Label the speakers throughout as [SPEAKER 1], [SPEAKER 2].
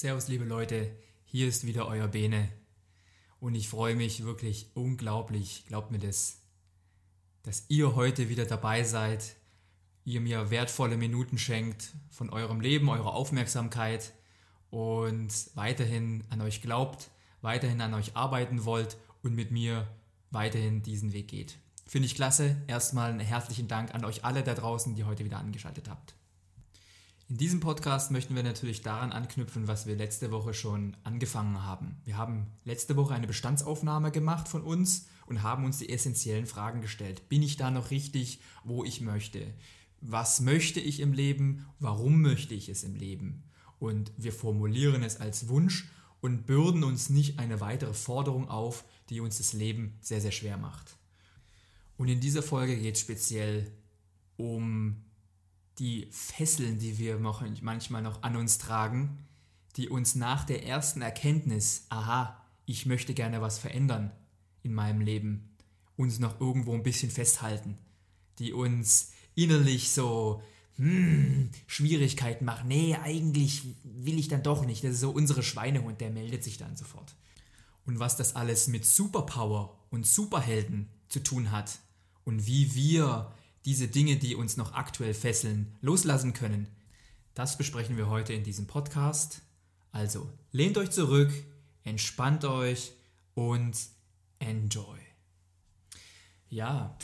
[SPEAKER 1] Servus liebe Leute, hier ist wieder euer Bene und ich freue mich wirklich unglaublich, glaubt mir das, dass ihr heute wieder dabei seid ihr mir wertvolle Minuten schenkt von eurem Leben, eurer Aufmerksamkeit und weiterhin an euch glaubt, weiterhin an euch arbeiten wollt und mit mir weiterhin diesen Weg geht. Finde ich klasse. Erstmal einen herzlichen Dank an euch alle da draußen, die heute wieder angeschaltet habt. In diesem Podcast möchten wir natürlich daran anknüpfen, was wir letzte Woche schon angefangen haben. Wir haben letzte Woche eine Bestandsaufnahme gemacht von uns und haben uns die essentiellen Fragen gestellt. Bin ich da noch richtig, wo ich möchte? was möchte ich im Leben, warum möchte ich es im Leben. Und wir formulieren es als Wunsch und bürden uns nicht eine weitere Forderung auf, die uns das Leben sehr, sehr schwer macht. Und in dieser Folge geht es speziell um die Fesseln, die wir manchmal noch an uns tragen, die uns nach der ersten Erkenntnis, aha, ich möchte gerne was verändern in meinem Leben, uns noch irgendwo ein bisschen festhalten, die uns innerlich so hm, Schwierigkeiten machen. Nee, eigentlich will ich dann doch nicht. Das ist so unsere Schweinehund, der meldet sich dann sofort. Und was das alles mit Superpower und Superhelden zu tun hat und wie wir diese Dinge, die uns noch aktuell fesseln, loslassen können, das besprechen wir heute in diesem Podcast. Also lehnt euch zurück, entspannt euch und enjoy. Ja,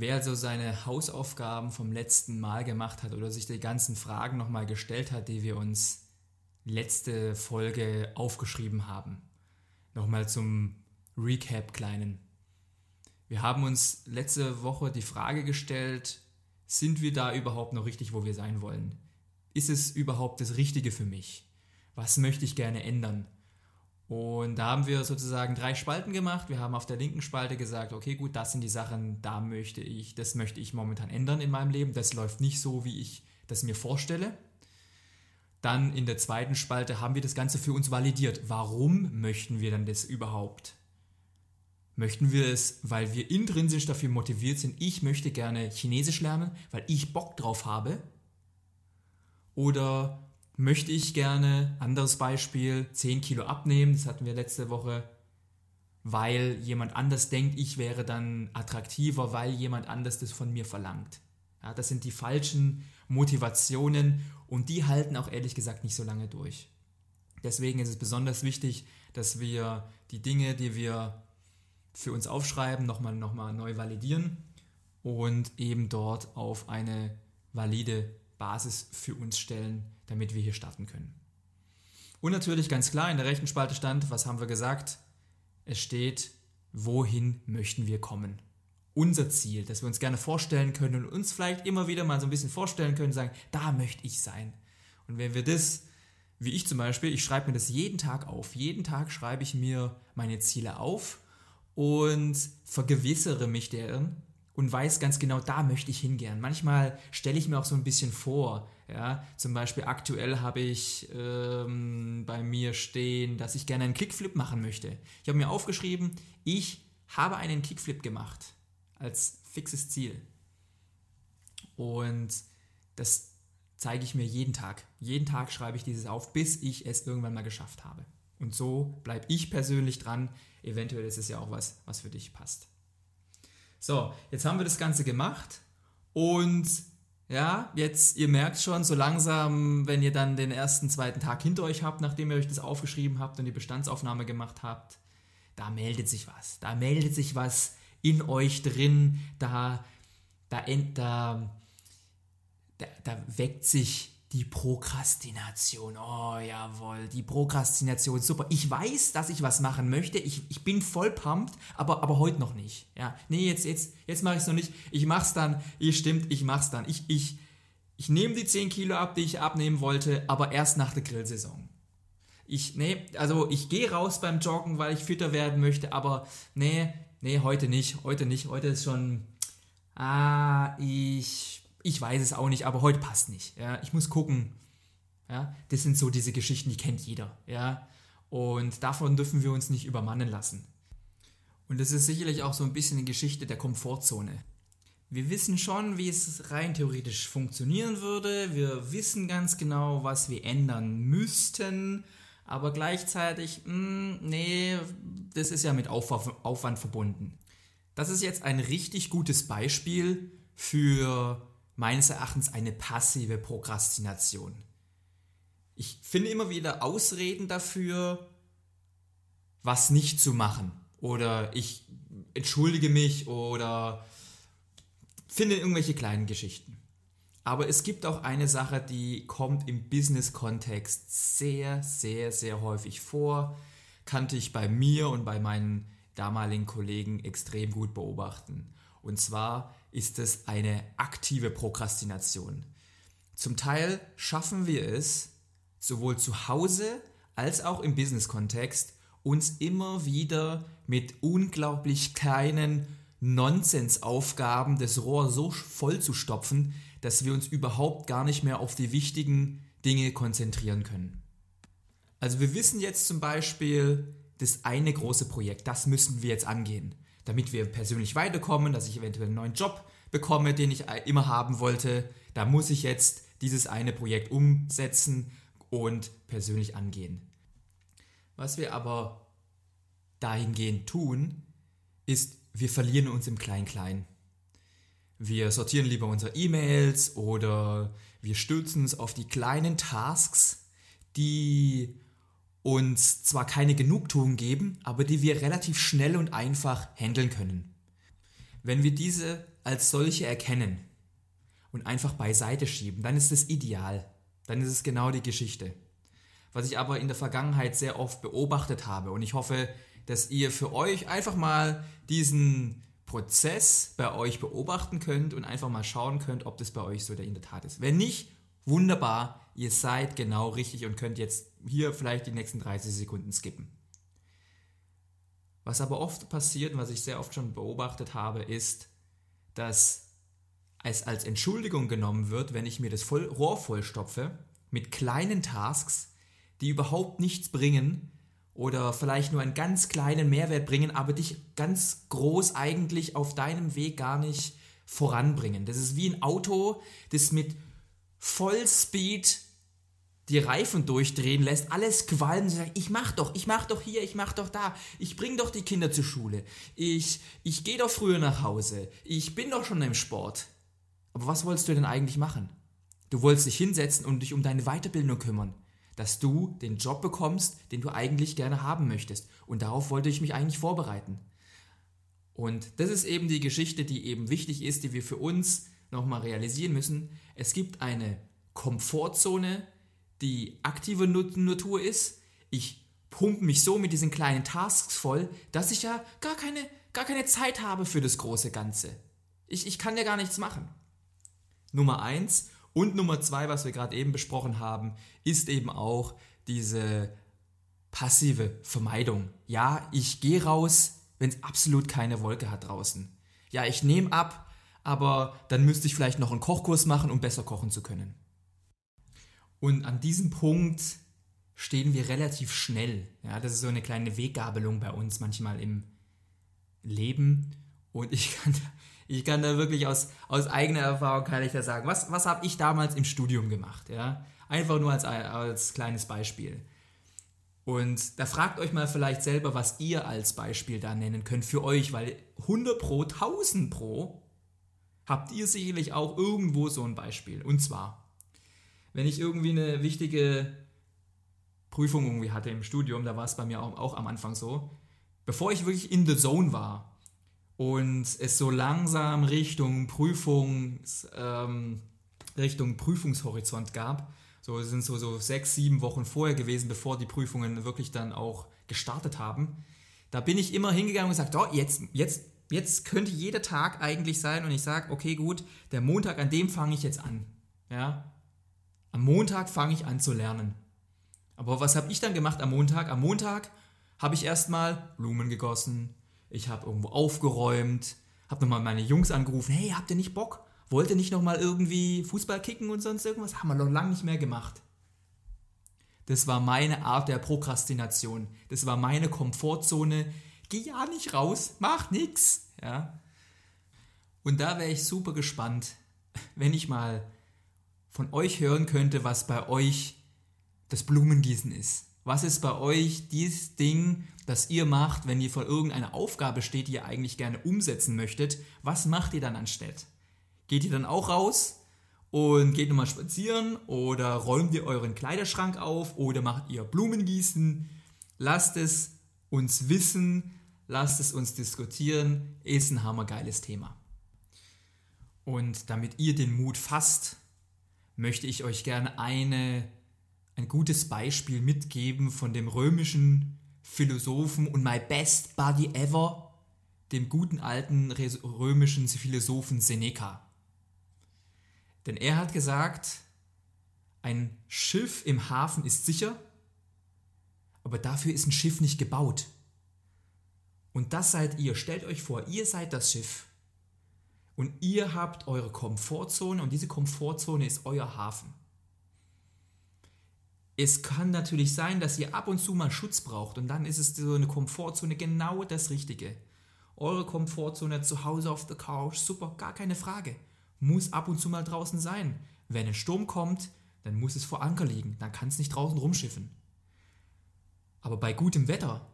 [SPEAKER 1] Wer also seine Hausaufgaben vom letzten Mal gemacht hat oder sich die ganzen Fragen nochmal gestellt hat, die wir uns letzte Folge aufgeschrieben haben. Nochmal zum Recap kleinen. Wir haben uns letzte Woche die Frage gestellt, sind wir da überhaupt noch richtig, wo wir sein wollen? Ist es überhaupt das Richtige für mich? Was möchte ich gerne ändern? Und da haben wir sozusagen drei Spalten gemacht. Wir haben auf der linken Spalte gesagt, okay, gut, das sind die Sachen, da möchte ich, das möchte ich momentan ändern in meinem Leben. Das läuft nicht so, wie ich das mir vorstelle. Dann in der zweiten Spalte haben wir das Ganze für uns validiert. Warum möchten wir dann das überhaupt? Möchten wir es, weil wir intrinsisch dafür motiviert sind, ich möchte gerne Chinesisch lernen, weil ich Bock drauf habe? Oder möchte ich gerne, anderes Beispiel, 10 Kilo abnehmen, das hatten wir letzte Woche, weil jemand anders denkt, ich wäre dann attraktiver, weil jemand anders das von mir verlangt. Ja, das sind die falschen Motivationen und die halten auch ehrlich gesagt nicht so lange durch. Deswegen ist es besonders wichtig, dass wir die Dinge, die wir für uns aufschreiben, nochmal noch mal neu validieren und eben dort auf eine valide Basis für uns stellen, damit wir hier starten können. Und natürlich ganz klar in der rechten Spalte stand, was haben wir gesagt? Es steht, wohin möchten wir kommen? Unser Ziel, das wir uns gerne vorstellen können und uns vielleicht immer wieder mal so ein bisschen vorstellen können, sagen, da möchte ich sein. Und wenn wir das, wie ich zum Beispiel, ich schreibe mir das jeden Tag auf. Jeden Tag schreibe ich mir meine Ziele auf und vergewissere mich deren und weiß ganz genau, da möchte ich hingehen. Manchmal stelle ich mir auch so ein bisschen vor, ja, zum Beispiel aktuell habe ich ähm, bei mir stehen, dass ich gerne einen Kickflip machen möchte. Ich habe mir aufgeschrieben, ich habe einen Kickflip gemacht als fixes Ziel. Und das zeige ich mir jeden Tag. Jeden Tag schreibe ich dieses auf, bis ich es irgendwann mal geschafft habe. Und so bleibe ich persönlich dran. Eventuell ist es ja auch was, was für dich passt. So, jetzt haben wir das Ganze gemacht und ja, jetzt, ihr merkt schon, so langsam, wenn ihr dann den ersten, zweiten Tag hinter euch habt, nachdem ihr euch das aufgeschrieben habt und die Bestandsaufnahme gemacht habt, da meldet sich was. Da meldet sich was in euch drin, da, da, da, da, da weckt sich die Prokrastination. Oh, jawohl, die Prokrastination, super. Ich weiß, dass ich was machen möchte. Ich, ich bin voll pumped, aber, aber heute noch nicht. Ja, nee, jetzt, jetzt, jetzt mache ich es noch nicht. Ich mach's dann. Ihr stimmt, ich mach's dann. Ich, ich, ich nehme die 10 Kilo ab, die ich abnehmen wollte, aber erst nach der Grillsaison. Ich, nee, also ich gehe raus beim Joggen, weil ich fitter werden möchte, aber nee, nee, heute nicht. Heute nicht. Heute ist schon, ah, ich ich weiß es auch nicht, aber heute passt nicht. Ja, ich muss gucken. Ja, das sind so diese Geschichten, die kennt jeder. Ja, und davon dürfen wir uns nicht übermannen lassen. Und das ist sicherlich auch so ein bisschen eine Geschichte der Komfortzone. Wir wissen schon, wie es rein theoretisch funktionieren würde. Wir wissen ganz genau, was wir ändern müssten. Aber gleichzeitig, mh, hm, nee, das ist ja mit Aufwand verbunden. Das ist jetzt ein richtig gutes Beispiel für meines Erachtens eine passive Prokrastination. Ich finde immer wieder Ausreden dafür, was nicht zu machen. Oder ich entschuldige mich oder finde irgendwelche kleinen Geschichten. Aber es gibt auch eine Sache, die kommt im Business-Kontext sehr, sehr, sehr häufig vor. Kannte ich bei mir und bei meinen damaligen Kollegen extrem gut beobachten. Und zwar ist es eine aktive Prokrastination. Zum Teil schaffen wir es, sowohl zu Hause als auch im Business-Kontext, uns immer wieder mit unglaublich kleinen Nonsensaufgaben das Rohr so voll zu stopfen, dass wir uns überhaupt gar nicht mehr auf die wichtigen Dinge konzentrieren können. Also wir wissen jetzt zum Beispiel, das eine große Projekt, das müssen wir jetzt angehen damit wir persönlich weiterkommen, dass ich eventuell einen neuen Job bekomme, den ich immer haben wollte. Da muss ich jetzt dieses eine Projekt umsetzen und persönlich angehen. Was wir aber dahingehend tun, ist, wir verlieren uns im Klein-Klein. Wir sortieren lieber unsere E-Mails oder wir stürzen uns auf die kleinen Tasks, die uns zwar keine Genugtuung geben, aber die wir relativ schnell und einfach handeln können. Wenn wir diese als solche erkennen und einfach beiseite schieben, dann ist es ideal. Dann ist es genau die Geschichte. Was ich aber in der Vergangenheit sehr oft beobachtet habe und ich hoffe, dass ihr für euch einfach mal diesen Prozess bei euch beobachten könnt und einfach mal schauen könnt, ob das bei euch so in der Tat ist. Wenn nicht, wunderbar, ihr seid genau richtig und könnt jetzt hier vielleicht die nächsten 30 Sekunden skippen. Was aber oft passiert und was ich sehr oft schon beobachtet habe, ist, dass es als Entschuldigung genommen wird, wenn ich mir das voll, Rohr vollstopfe mit kleinen Tasks, die überhaupt nichts bringen oder vielleicht nur einen ganz kleinen Mehrwert bringen, aber dich ganz groß eigentlich auf deinem Weg gar nicht voranbringen. Das ist wie ein Auto, das mit Vollspeed die Reifen durchdrehen lässt, alles qualmen, sagt, ich mach doch, ich mach doch hier, ich mach doch da, ich bring doch die Kinder zur Schule, ich, ich gehe doch früher nach Hause, ich bin doch schon im Sport. Aber was wolltest du denn eigentlich machen? Du wolltest dich hinsetzen und dich um deine Weiterbildung kümmern, dass du den Job bekommst, den du eigentlich gerne haben möchtest. Und darauf wollte ich mich eigentlich vorbereiten. Und das ist eben die Geschichte, die eben wichtig ist, die wir für uns nochmal realisieren müssen. Es gibt eine Komfortzone, die aktive Natur ist. Ich pumpe mich so mit diesen kleinen Tasks voll, dass ich ja gar keine, gar keine Zeit habe für das große Ganze. Ich, ich kann ja gar nichts machen. Nummer eins und Nummer zwei, was wir gerade eben besprochen haben, ist eben auch diese passive Vermeidung. Ja, ich gehe raus, wenn es absolut keine Wolke hat draußen. Ja, ich nehme ab, aber dann müsste ich vielleicht noch einen Kochkurs machen, um besser kochen zu können. Und an diesem Punkt stehen wir relativ schnell. Ja, das ist so eine kleine Weggabelung bei uns manchmal im Leben. Und ich kann, ich kann da wirklich aus, aus eigener Erfahrung kann ich da sagen, was, was habe ich damals im Studium gemacht? Ja? Einfach nur als, als kleines Beispiel. Und da fragt euch mal vielleicht selber, was ihr als Beispiel da nennen könnt für euch, weil 100 pro, 1000 pro habt ihr sicherlich auch irgendwo so ein Beispiel. Und zwar, wenn ich irgendwie eine wichtige Prüfung irgendwie hatte im Studium, da war es bei mir auch, auch am Anfang so, bevor ich wirklich in the Zone war und es so langsam Richtung Prüfungs, ähm, Richtung Prüfungshorizont gab, so sind so, so sechs, sieben Wochen vorher gewesen, bevor die Prüfungen wirklich dann auch gestartet haben. Da bin ich immer hingegangen und gesagt, oh, jetzt, jetzt, jetzt könnte jeder Tag eigentlich sein und ich sage, okay, gut, der Montag, an dem fange ich jetzt an. Ja? Am Montag fange ich an zu lernen. Aber was habe ich dann gemacht am Montag? Am Montag habe ich erstmal Blumen gegossen, ich habe irgendwo aufgeräumt, habe nochmal meine Jungs angerufen, hey, habt ihr nicht Bock? wollte nicht nochmal irgendwie Fußball kicken und sonst irgendwas, haben wir noch lange nicht mehr gemacht. Das war meine Art der Prokrastination. Das war meine Komfortzone. Geh ja nicht raus, mach nix. Ja. Und da wäre ich super gespannt, wenn ich mal von euch hören könnte, was bei euch das Blumengießen ist. Was ist bei euch dieses Ding, das ihr macht, wenn ihr vor irgendeiner Aufgabe steht, die ihr eigentlich gerne umsetzen möchtet? Was macht ihr dann anstatt? Geht ihr dann auch raus und geht nochmal spazieren oder räumt ihr euren Kleiderschrank auf oder macht ihr Blumengießen? Lasst es uns wissen, lasst es uns diskutieren, ist ein hammergeiles Thema. Und damit ihr den Mut fasst, möchte ich euch gerne eine, ein gutes Beispiel mitgeben von dem römischen Philosophen und my best buddy ever, dem guten alten römischen Philosophen Seneca. Denn er hat gesagt, ein Schiff im Hafen ist sicher, aber dafür ist ein Schiff nicht gebaut. Und das seid ihr. Stellt euch vor, ihr seid das Schiff. Und ihr habt eure Komfortzone und diese Komfortzone ist euer Hafen. Es kann natürlich sein, dass ihr ab und zu mal Schutz braucht und dann ist es so eine Komfortzone genau das Richtige. Eure Komfortzone zu Hause auf der Couch, super, gar keine Frage muss ab und zu mal draußen sein. Wenn ein Sturm kommt, dann muss es vor Anker liegen, dann kann es nicht draußen rumschiffen. Aber bei gutem Wetter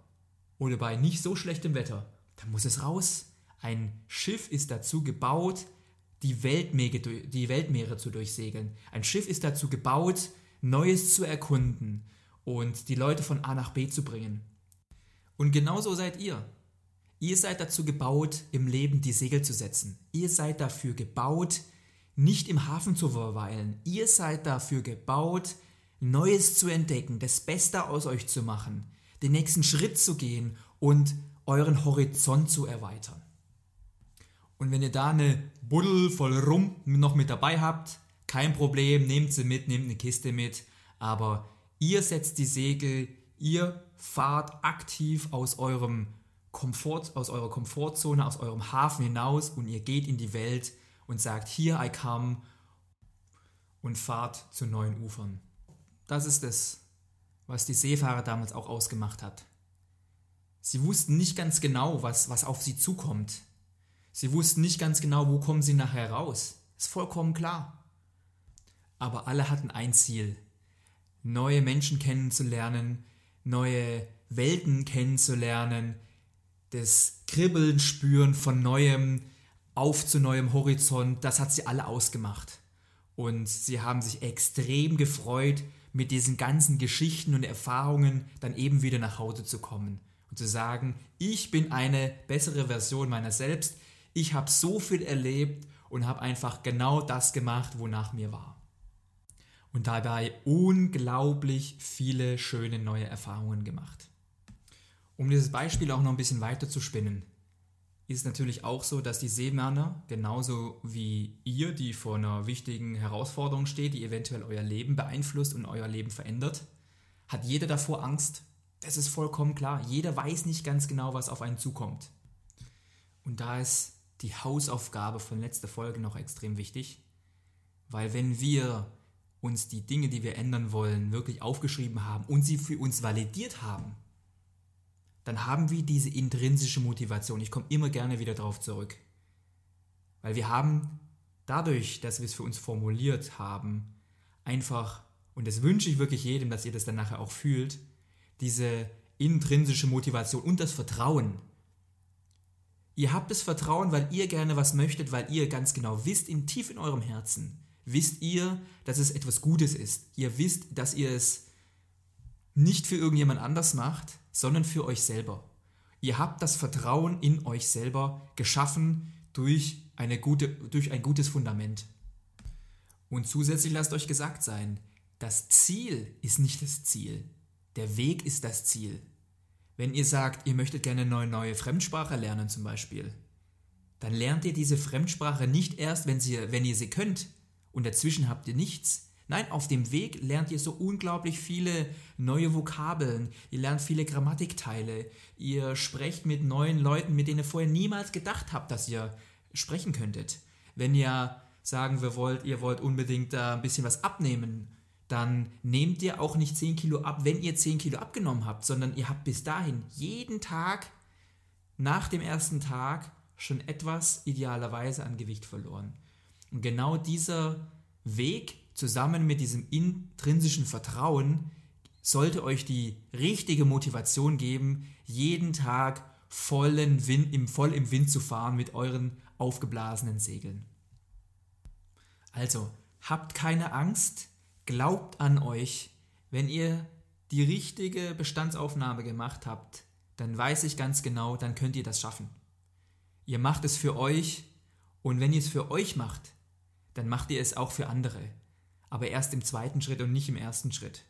[SPEAKER 1] oder bei nicht so schlechtem Wetter, dann muss es raus. Ein Schiff ist dazu gebaut, die Weltmeere, die Weltmeere zu durchsegeln. Ein Schiff ist dazu gebaut, Neues zu erkunden und die Leute von A nach B zu bringen. Und genauso seid ihr. Ihr seid dazu gebaut, im Leben die Segel zu setzen. Ihr seid dafür gebaut, nicht im Hafen zu verweilen. Ihr seid dafür gebaut, Neues zu entdecken, das Beste aus euch zu machen, den nächsten Schritt zu gehen und euren Horizont zu erweitern. Und wenn ihr da eine Buddel voll Rum noch mit dabei habt, kein Problem, nehmt sie mit, nehmt eine Kiste mit, aber ihr setzt die Segel, ihr fahrt aktiv aus eurem Komfort, aus eurer Komfortzone, aus eurem Hafen hinaus und ihr geht in die Welt und sagt, hier I come und fahrt zu neuen Ufern. Das ist es, was die Seefahrer damals auch ausgemacht hat. Sie wussten nicht ganz genau, was, was auf sie zukommt. Sie wussten nicht ganz genau, wo kommen sie nachher raus. Ist vollkommen klar. Aber alle hatten ein Ziel, neue Menschen kennenzulernen, neue Welten kennenzulernen, das Kribbeln spüren von neuem auf zu neuem Horizont, das hat sie alle ausgemacht. Und sie haben sich extrem gefreut, mit diesen ganzen Geschichten und Erfahrungen dann eben wieder nach Hause zu kommen und zu sagen, ich bin eine bessere Version meiner selbst, ich habe so viel erlebt und habe einfach genau das gemacht, wonach mir war. Und dabei unglaublich viele schöne neue Erfahrungen gemacht. Um dieses Beispiel auch noch ein bisschen weiter zu spinnen, ist natürlich auch so, dass die Seemänner, genauso wie ihr, die vor einer wichtigen Herausforderung steht, die eventuell euer Leben beeinflusst und euer Leben verändert, hat jeder davor Angst. Das ist vollkommen klar. Jeder weiß nicht ganz genau, was auf einen zukommt. Und da ist die Hausaufgabe von letzter Folge noch extrem wichtig, weil wenn wir uns die Dinge, die wir ändern wollen, wirklich aufgeschrieben haben und sie für uns validiert haben, dann haben wir diese intrinsische Motivation. Ich komme immer gerne wieder darauf zurück. Weil wir haben dadurch, dass wir es für uns formuliert haben, einfach, und das wünsche ich wirklich jedem, dass ihr das dann nachher auch fühlt, diese intrinsische Motivation und das Vertrauen. Ihr habt das Vertrauen, weil ihr gerne was möchtet, weil ihr ganz genau wisst, in tief in eurem Herzen, wisst ihr, dass es etwas Gutes ist. Ihr wisst, dass ihr es nicht für irgendjemand anders macht, sondern für euch selber. Ihr habt das Vertrauen in euch selber geschaffen durch, eine gute, durch ein gutes Fundament. Und zusätzlich lasst euch gesagt sein, das Ziel ist nicht das Ziel. Der Weg ist das Ziel. Wenn ihr sagt, ihr möchtet gerne eine neue Fremdsprache lernen zum Beispiel, dann lernt ihr diese Fremdsprache nicht erst, wenn, sie, wenn ihr sie könnt und dazwischen habt ihr nichts. Nein, auf dem Weg lernt ihr so unglaublich viele neue Vokabeln, ihr lernt viele Grammatikteile, ihr sprecht mit neuen Leuten, mit denen ihr vorher niemals gedacht habt, dass ihr sprechen könntet. Wenn ihr sagen wir wollt, ihr wollt unbedingt da ein bisschen was abnehmen, dann nehmt ihr auch nicht 10 Kilo ab, wenn ihr 10 Kilo abgenommen habt, sondern ihr habt bis dahin jeden Tag nach dem ersten Tag schon etwas idealerweise an Gewicht verloren. Und genau dieser Weg zusammen mit diesem intrinsischen Vertrauen sollte euch die richtige Motivation geben, jeden Tag vollen Wind, im, voll im Wind zu fahren mit euren aufgeblasenen Segeln. Also, habt keine Angst, glaubt an euch. Wenn ihr die richtige Bestandsaufnahme gemacht habt, dann weiß ich ganz genau, dann könnt ihr das schaffen. Ihr macht es für euch und wenn ihr es für euch macht, dann macht ihr es auch für andere. Aber erst im zweiten Schritt und nicht im ersten Schritt.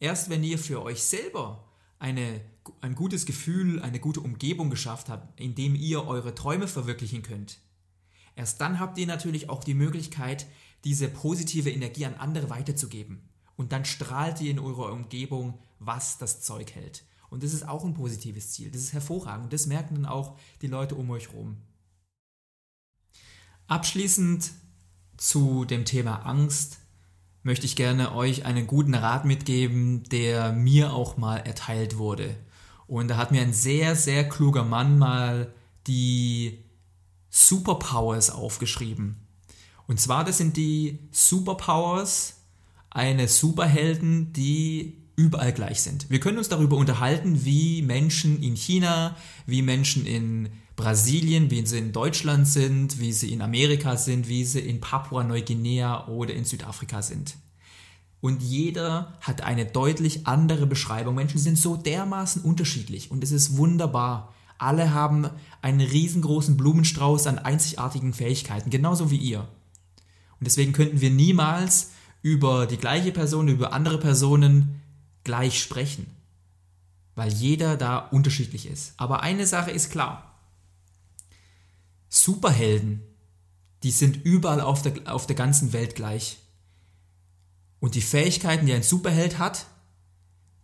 [SPEAKER 1] Erst wenn ihr für euch selber eine, ein gutes Gefühl, eine gute Umgebung geschafft habt, in dem ihr eure Träume verwirklichen könnt, Erst dann habt ihr natürlich auch die Möglichkeit, diese positive Energie an andere weiterzugeben. Und dann strahlt ihr in eurer Umgebung, was das Zeug hält. Und das ist auch ein positives Ziel. Das ist hervorragend. Das merken dann auch die Leute um euch herum. Abschließend zu dem Thema Angst möchte ich gerne euch einen guten Rat mitgeben, der mir auch mal erteilt wurde. Und da hat mir ein sehr, sehr kluger Mann mal die Superpowers aufgeschrieben. Und zwar, das sind die Superpowers eines Superhelden, die überall gleich sind. Wir können uns darüber unterhalten, wie Menschen in China, wie Menschen in Brasilien, wie sie in Deutschland sind, wie sie in Amerika sind, wie sie in Papua-Neuguinea oder in Südafrika sind. Und jeder hat eine deutlich andere Beschreibung. Menschen sind so dermaßen unterschiedlich und es ist wunderbar. Alle haben einen riesengroßen Blumenstrauß an einzigartigen Fähigkeiten, genauso wie ihr. Und deswegen könnten wir niemals über die gleiche Person, über andere Personen gleich sprechen, weil jeder da unterschiedlich ist. Aber eine Sache ist klar. Superhelden, die sind überall auf der, auf der ganzen Welt gleich. Und die Fähigkeiten, die ein Superheld hat,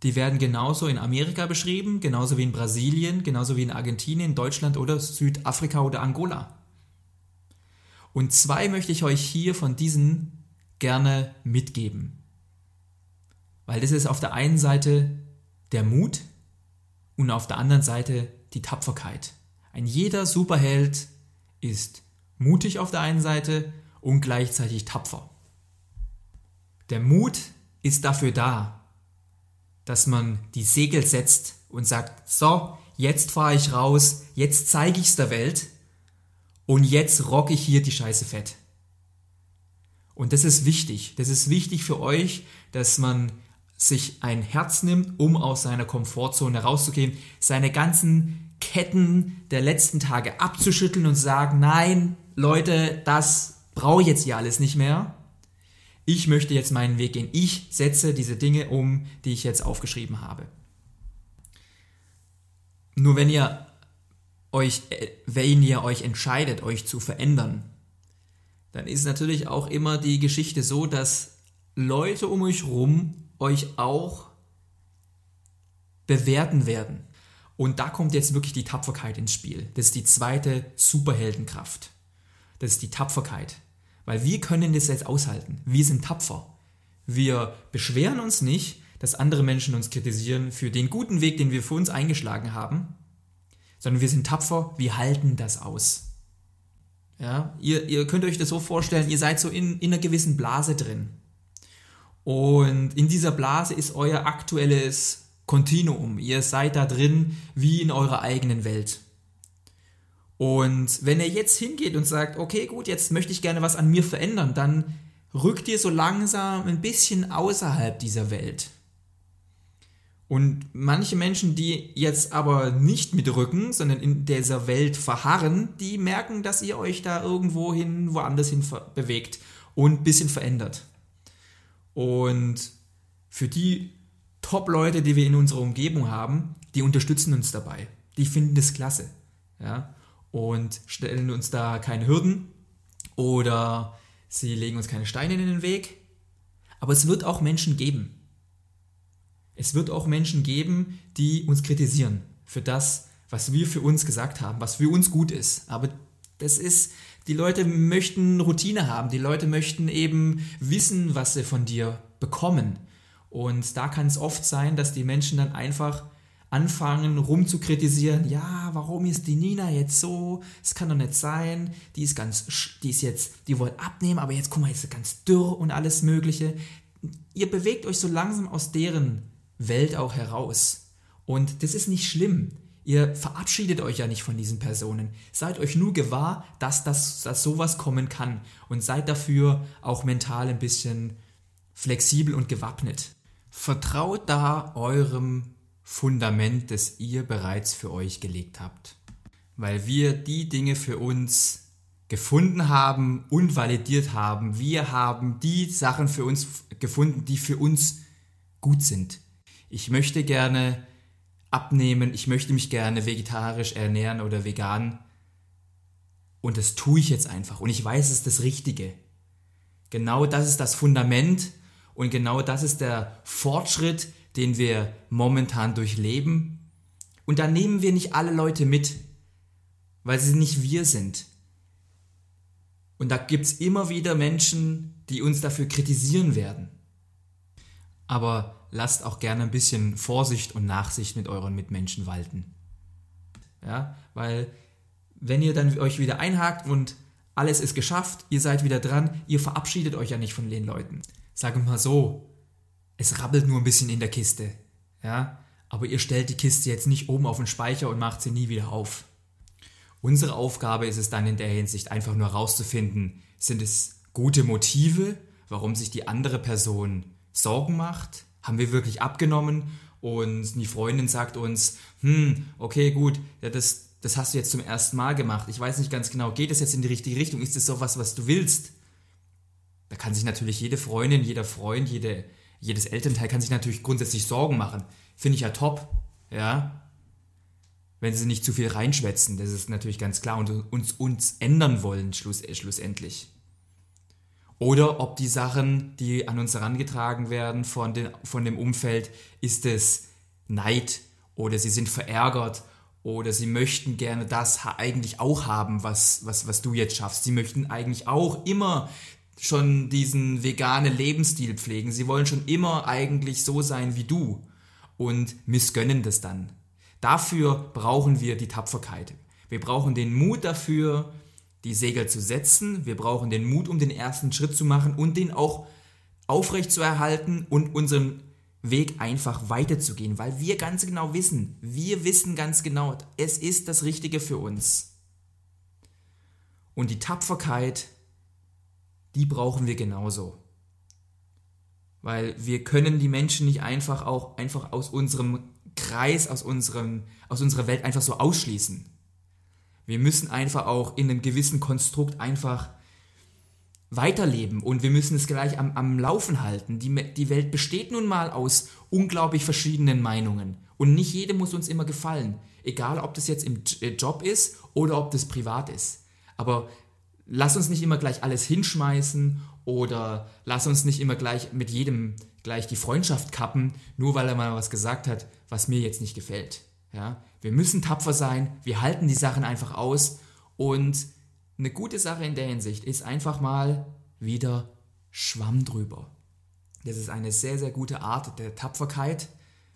[SPEAKER 1] die werden genauso in Amerika beschrieben, genauso wie in Brasilien, genauso wie in Argentinien, Deutschland oder Südafrika oder Angola. Und zwei möchte ich euch hier von diesen gerne mitgeben. Weil das ist auf der einen Seite der Mut und auf der anderen Seite die Tapferkeit. Ein jeder Superheld ist mutig auf der einen Seite und gleichzeitig tapfer. Der Mut ist dafür da, dass man die Segel setzt und sagt, so, jetzt fahre ich raus, jetzt zeige ich es der Welt und jetzt rocke ich hier die Scheiße fett. Und das ist wichtig. Das ist wichtig für euch, dass man sich ein Herz nimmt, um aus seiner Komfortzone rauszugehen, seine ganzen Ketten der letzten Tage abzuschütteln und sagen, nein, Leute, das brauche ich jetzt hier alles nicht mehr ich möchte jetzt meinen Weg gehen. Ich setze diese Dinge um, die ich jetzt aufgeschrieben habe. Nur wenn ihr euch, äh, wenn ihr euch entscheidet, euch zu verändern, dann ist natürlich auch immer die Geschichte so, dass Leute um euch rum euch auch bewerten werden. Und da kommt jetzt wirklich die Tapferkeit ins Spiel. Das ist die zweite Superheldenkraft. Das ist die Tapferkeit. Weil wir können das jetzt aushalten. Wir sind tapfer. Wir beschweren uns nicht, dass andere Menschen uns kritisieren für den guten Weg, den wir für uns eingeschlagen haben, sondern wir sind tapfer, wir halten das aus. Ja, ihr, ihr könnt euch das so vorstellen, ihr seid so in, in einer gewissen Blase drin. Und in dieser Blase ist euer aktuelles Kontinuum. Ihr seid da drin wie in eurer eigenen Welt. Und wenn er jetzt hingeht und sagt, okay, gut, jetzt möchte ich gerne was an mir verändern, dann rückt ihr so langsam ein bisschen außerhalb dieser Welt. Und manche Menschen, die jetzt aber nicht mitrücken, sondern in dieser Welt verharren, die merken, dass ihr euch da irgendwo hin, woanders hin bewegt und ein bisschen verändert. Und für die Top-Leute, die wir in unserer Umgebung haben, die unterstützen uns dabei. Die finden das klasse. Ja? Und stellen uns da keine Hürden oder sie legen uns keine Steine in den Weg. Aber es wird auch Menschen geben, es wird auch Menschen geben, die uns kritisieren für das, was wir für uns gesagt haben, was für uns gut ist. Aber das ist, die Leute möchten Routine haben, die Leute möchten eben wissen, was sie von dir bekommen. Und da kann es oft sein, dass die Menschen dann einfach anfangen rumzukritisieren, ja, warum ist die Nina jetzt so? Es kann doch nicht sein. Die ist ganz, die ist jetzt, die wollte abnehmen, aber jetzt guck mal, ist ganz dürr und alles Mögliche. Ihr bewegt euch so langsam aus deren Welt auch heraus. Und das ist nicht schlimm. Ihr verabschiedet euch ja nicht von diesen Personen. Seid euch nur gewahr, dass, das, dass sowas kommen kann. Und seid dafür auch mental ein bisschen flexibel und gewappnet. Vertraut da eurem Fundament, das ihr bereits für euch gelegt habt. Weil wir die Dinge für uns gefunden haben und validiert haben. Wir haben die Sachen für uns gefunden, die für uns gut sind ich möchte gerne abnehmen, ich möchte mich gerne vegetarisch ernähren oder vegan. Und das tue ich jetzt einfach. Und ich weiß, es ist das Richtige. Genau das ist das Fundament und genau das ist der Fortschritt, den wir momentan durchleben. Und da nehmen wir nicht alle Leute mit, weil sie nicht wir sind. Und da gibt es immer wieder Menschen, die uns dafür kritisieren werden. Aber lasst auch gerne ein bisschen Vorsicht und Nachsicht mit euren Mitmenschen walten. Ja, weil wenn ihr dann euch wieder einhakt und alles ist geschafft, ihr seid wieder dran, ihr verabschiedet euch ja nicht von den Leuten. Sagen wir mal so, es rabbelt nur ein bisschen in der Kiste. Ja, aber ihr stellt die Kiste jetzt nicht oben auf den Speicher und macht sie nie wieder auf. Unsere Aufgabe ist es dann in der Hinsicht einfach nur herauszufinden, sind es gute Motive, warum sich die andere Person Sorgen macht? haben wir wirklich abgenommen? Und die Freundin sagt uns, hm, okay, gut, ja, das, das hast du jetzt zum ersten Mal gemacht. Ich weiß nicht ganz genau, geht es jetzt in die richtige Richtung? Ist es so was, was du willst? Da kann sich natürlich jede Freundin, jeder Freund, jede, jedes Elternteil kann sich natürlich grundsätzlich Sorgen machen. Finde ich ja top, ja. Wenn sie nicht zu viel reinschwätzen, das ist natürlich ganz klar und uns, uns ändern wollen, schluss, schlussendlich. Oder ob die Sachen, die an uns herangetragen werden von, den, von dem Umfeld, ist es Neid oder sie sind verärgert oder sie möchten gerne das eigentlich auch haben, was, was, was du jetzt schaffst. Sie möchten eigentlich auch immer schon diesen veganen Lebensstil pflegen. Sie wollen schon immer eigentlich so sein wie du und missgönnen das dann. Dafür brauchen wir die Tapferkeit. Wir brauchen den Mut dafür, die Segel zu setzen. Wir brauchen den Mut, um den ersten Schritt zu machen und den auch aufrecht zu erhalten und unseren Weg einfach weiterzugehen, weil wir ganz genau wissen, wir wissen ganz genau, es ist das Richtige für uns. Und die Tapferkeit, die brauchen wir genauso. Weil wir können die Menschen nicht einfach auch einfach aus unserem Kreis, aus, unserem, aus unserer Welt einfach so ausschließen. Wir müssen einfach auch in einem gewissen Konstrukt einfach weiterleben und wir müssen es gleich am, am Laufen halten. Die, die Welt besteht nun mal aus unglaublich verschiedenen Meinungen und nicht jede muss uns immer gefallen, egal ob das jetzt im äh, Job ist oder ob das privat ist. Aber lass uns nicht immer gleich alles hinschmeißen oder lass uns nicht immer gleich mit jedem gleich die Freundschaft kappen, nur weil er mal was gesagt hat, was mir jetzt nicht gefällt. Ja, wir müssen tapfer sein, wir halten die Sachen einfach aus und eine gute Sache in der Hinsicht ist einfach mal wieder Schwamm drüber. Das ist eine sehr, sehr gute Art der Tapferkeit,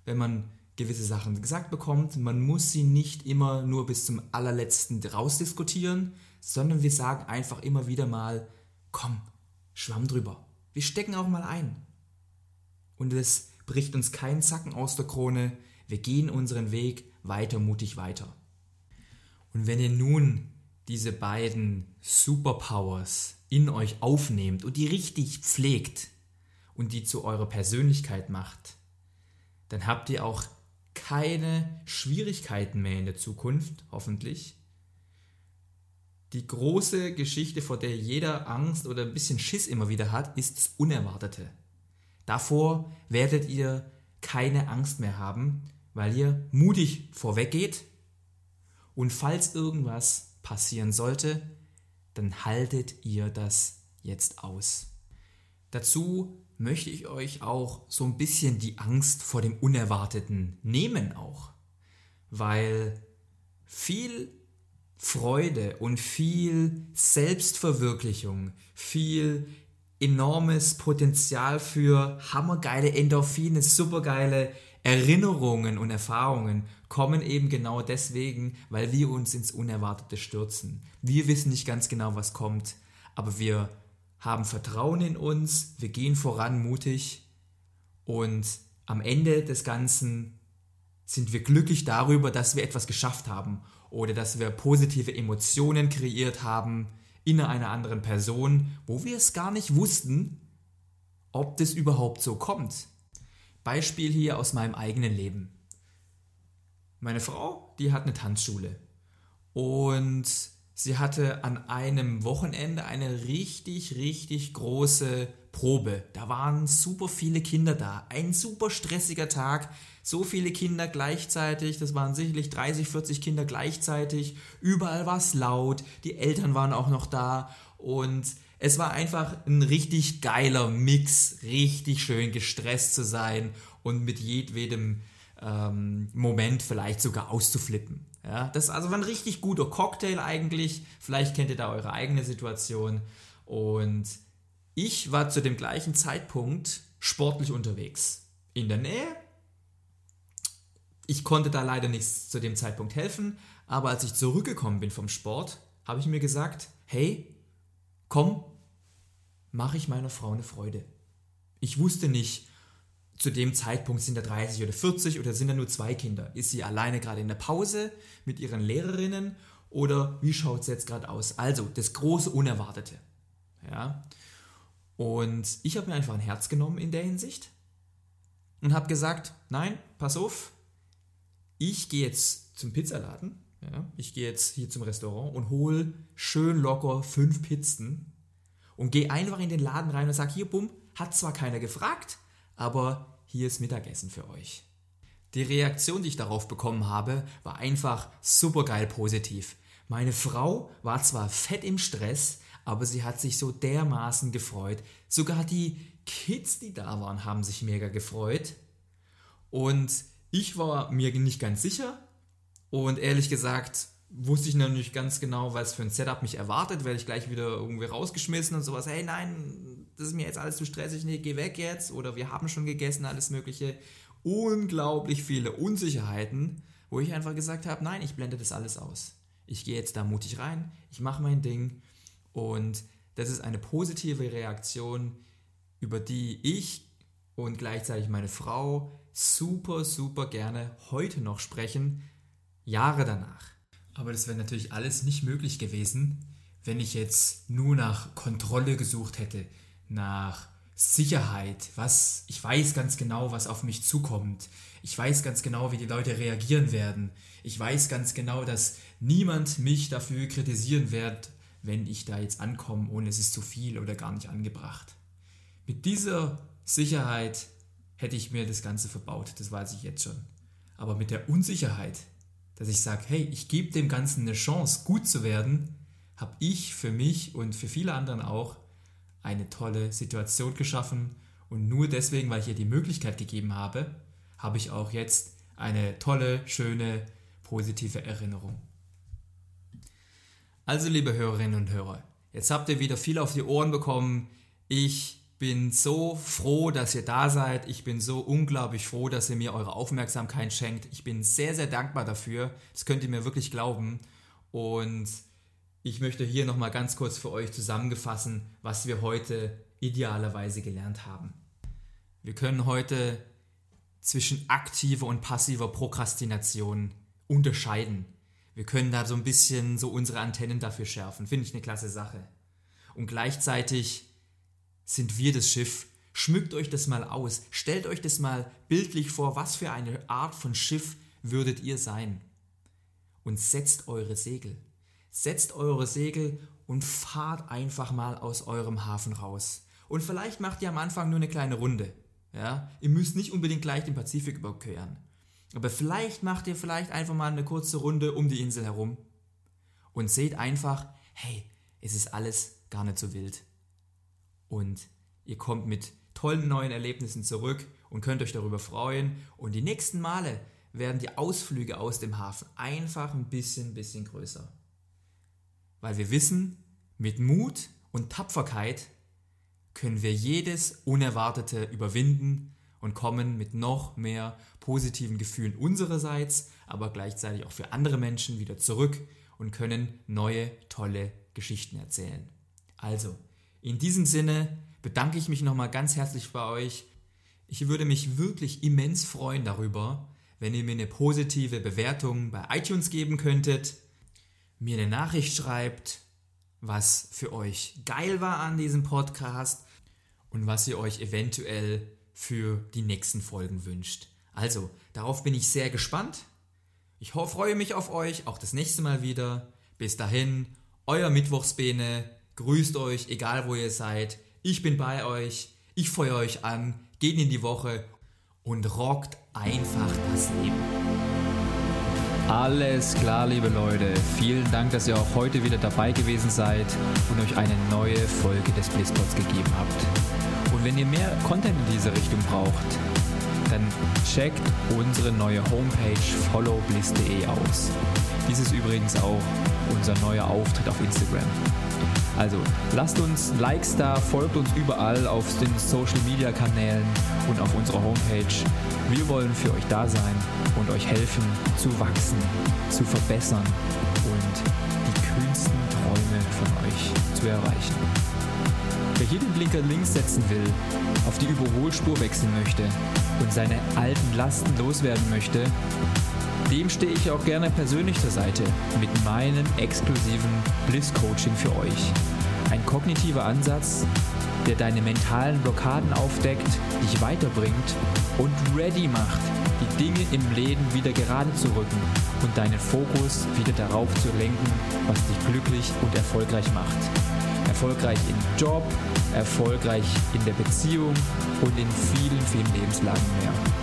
[SPEAKER 1] wenn man gewisse Sachen gesagt bekommt. Man muss sie nicht immer nur bis zum allerletzten rausdiskutieren, sondern wir sagen einfach immer wieder mal, komm, schwamm drüber. Wir stecken auch mal ein. Und es bricht uns kein Zacken aus der Krone. Wir gehen unseren Weg weiter mutig weiter. Und wenn ihr nun diese beiden Superpowers in euch aufnehmt und die richtig pflegt und die zu eurer Persönlichkeit macht, dann habt ihr auch keine Schwierigkeiten mehr in der Zukunft, hoffentlich. Die große Geschichte, vor der jeder Angst oder ein bisschen Schiss immer wieder hat, ist das Unerwartete. Davor werdet ihr keine Angst mehr haben, weil ihr mutig vorweggeht und falls irgendwas passieren sollte, dann haltet ihr das jetzt aus. Dazu möchte ich euch auch so ein bisschen die Angst vor dem Unerwarteten nehmen auch, weil viel Freude und viel Selbstverwirklichung, viel enormes Potenzial für hammergeile Endorphine, supergeile Erinnerungen und Erfahrungen kommen eben genau deswegen, weil wir uns ins Unerwartete stürzen. Wir wissen nicht ganz genau, was kommt, aber wir haben Vertrauen in uns, wir gehen voran mutig und am Ende des Ganzen sind wir glücklich darüber, dass wir etwas geschafft haben oder dass wir positive Emotionen kreiert haben in einer anderen Person, wo wir es gar nicht wussten, ob das überhaupt so kommt. Beispiel hier aus meinem eigenen Leben. Meine Frau, die hat eine Tanzschule und sie hatte an einem Wochenende eine richtig, richtig große Probe. Da waren super viele Kinder da. Ein super stressiger Tag. So viele Kinder gleichzeitig. Das waren sicherlich 30, 40 Kinder gleichzeitig. Überall war es laut. Die Eltern waren auch noch da. Und es war einfach ein richtig geiler Mix, richtig schön gestresst zu sein und mit jedwedem ähm, Moment vielleicht sogar auszuflippen. Ja, das also ein richtig guter Cocktail eigentlich. Vielleicht kennt ihr da eure eigene Situation. Und ich war zu dem gleichen Zeitpunkt sportlich unterwegs. In der Nähe. Ich konnte da leider nichts zu dem Zeitpunkt helfen, aber als ich zurückgekommen bin vom Sport, habe ich mir gesagt, hey, komm, mache ich meiner Frau eine Freude. Ich wusste nicht, zu dem Zeitpunkt sind da 30 oder 40 oder sind da nur zwei Kinder. Ist sie alleine gerade in der Pause mit ihren Lehrerinnen oder wie schaut es jetzt gerade aus? Also das große Unerwartete. Ja. Und ich habe mir einfach ein Herz genommen in der Hinsicht und habe gesagt, nein, pass auf, ich gehe jetzt zum Pizzaladen, ja, ich gehe jetzt hier zum Restaurant und hole schön locker fünf Pizzen und gehe einfach in den Laden rein und sage, hier, bumm, hat zwar keiner gefragt, aber hier ist Mittagessen für euch. Die Reaktion, die ich darauf bekommen habe, war einfach supergeil positiv. Meine Frau war zwar fett im Stress, aber sie hat sich so dermaßen gefreut. Sogar die Kids, die da waren, haben sich mega gefreut. Und ich war mir nicht ganz sicher. Und ehrlich gesagt, wusste ich nicht ganz genau, was für ein Setup mich erwartet. Werde ich gleich wieder irgendwie rausgeschmissen und sowas. Hey, nein, das ist mir jetzt alles zu stressig. Nee, geh weg jetzt. Oder wir haben schon gegessen, alles Mögliche. Unglaublich viele Unsicherheiten, wo ich einfach gesagt habe, nein, ich blende das alles aus. Ich gehe jetzt da mutig rein, ich mache mein Ding. Und das ist eine positive Reaktion, über die ich und gleichzeitig meine Frau super, super gerne heute noch sprechen, Jahre danach. Aber das wäre natürlich alles nicht möglich gewesen, wenn ich jetzt nur nach Kontrolle gesucht hätte, nach Sicherheit, was ich weiß ganz genau, was auf mich zukommt. Ich weiß ganz genau, wie die Leute reagieren werden. Ich weiß ganz genau, dass niemand mich dafür kritisieren wird, wenn ich da jetzt ankomme und es ist zu viel oder gar nicht angebracht. Mit dieser Sicherheit hätte ich mir das Ganze verbaut, das weiß ich jetzt schon. Aber mit der Unsicherheit, dass ich sage, hey, ich gebe dem Ganzen eine Chance, gut zu werden, habe ich für mich und für viele anderen auch eine tolle Situation geschaffen. Und nur deswegen, weil ich ihr die Möglichkeit gegeben habe, habe ich auch jetzt eine tolle, schöne, positive Erinnerung. Also, liebe Hörerinnen und Hörer, jetzt habt ihr wieder viel auf die Ohren bekommen. Ich bin so froh, dass ihr da seid. Ich bin so unglaublich froh, dass ihr mir eure Aufmerksamkeit schenkt. Ich bin sehr, sehr dankbar dafür. Das könnt ihr mir wirklich glauben. Und ich möchte hier nochmal ganz kurz für euch zusammenfassen, was wir heute idealerweise gelernt haben. Wir können heute zwischen aktiver und passiver Prokrastination unterscheiden. Wir können da so ein bisschen so unsere Antennen dafür schärfen. Finde ich eine klasse Sache. Und gleichzeitig sind wir das Schiff. Schmückt euch das mal aus. Stellt euch das mal bildlich vor, was für eine Art von Schiff würdet ihr sein. Und setzt eure Segel. Setzt eure Segel und fahrt einfach mal aus eurem Hafen raus. Und vielleicht macht ihr am Anfang nur eine kleine Runde. Ja? Ihr müsst nicht unbedingt gleich den Pazifik überqueren. Aber vielleicht macht ihr vielleicht einfach mal eine kurze Runde um die Insel herum und seht einfach, hey, es ist alles gar nicht so wild. Und ihr kommt mit tollen neuen Erlebnissen zurück und könnt euch darüber freuen. Und die nächsten Male werden die Ausflüge aus dem Hafen einfach ein bisschen, bisschen größer. Weil wir wissen, mit Mut und Tapferkeit können wir jedes Unerwartete überwinden und kommen mit noch mehr positiven Gefühlen unsererseits, aber gleichzeitig auch für andere Menschen wieder zurück und können neue, tolle Geschichten erzählen. Also, in diesem Sinne bedanke ich mich nochmal ganz herzlich bei euch. Ich würde mich wirklich immens freuen darüber, wenn ihr mir eine positive Bewertung bei iTunes geben könntet, mir eine Nachricht schreibt, was für euch geil war an diesem Podcast und was ihr euch eventuell für die nächsten Folgen wünscht. Also, darauf bin ich sehr gespannt. Ich freue mich auf euch, auch das nächste Mal wieder. Bis dahin, euer Mittwochsbene. Grüßt euch, egal wo ihr seid. Ich bin bei euch. Ich feuere euch an. Geht in die Woche und rockt einfach das Leben.
[SPEAKER 2] Alles klar, liebe Leute. Vielen Dank, dass ihr auch heute wieder dabei gewesen seid und euch eine neue Folge des Blizzpods gegeben habt. Und wenn ihr mehr Content in diese Richtung braucht, dann checkt unsere neue Homepage followbliss.de aus. Dies ist übrigens auch unser neuer Auftritt auf Instagram. Also lasst uns Likes da, folgt uns überall auf den Social Media Kanälen und auf unserer Homepage. Wir wollen für euch da sein und euch helfen zu wachsen, zu verbessern und die kühnsten Träume von euch zu erreichen. Wer hier den Blinker links setzen will, auf die Überholspur wechseln möchte und seine alten Lasten loswerden möchte, dem stehe ich auch gerne persönlich zur Seite mit meinem exklusiven Bliss-Coaching für euch. Ein kognitiver Ansatz, der deine mentalen Blockaden aufdeckt, dich weiterbringt und ready macht, die Dinge im Leben wieder gerade zu rücken und deinen Fokus wieder darauf zu lenken, was dich glücklich und erfolgreich macht. Erfolgreich im Job, erfolgreich in der Beziehung und in vielen, vielen Lebenslagen mehr.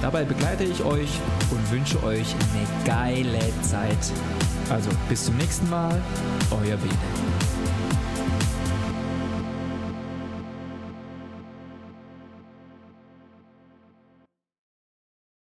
[SPEAKER 2] Dabei begleite ich euch und wünsche euch eine geile Zeit. Also bis zum nächsten Mal, euer Bene.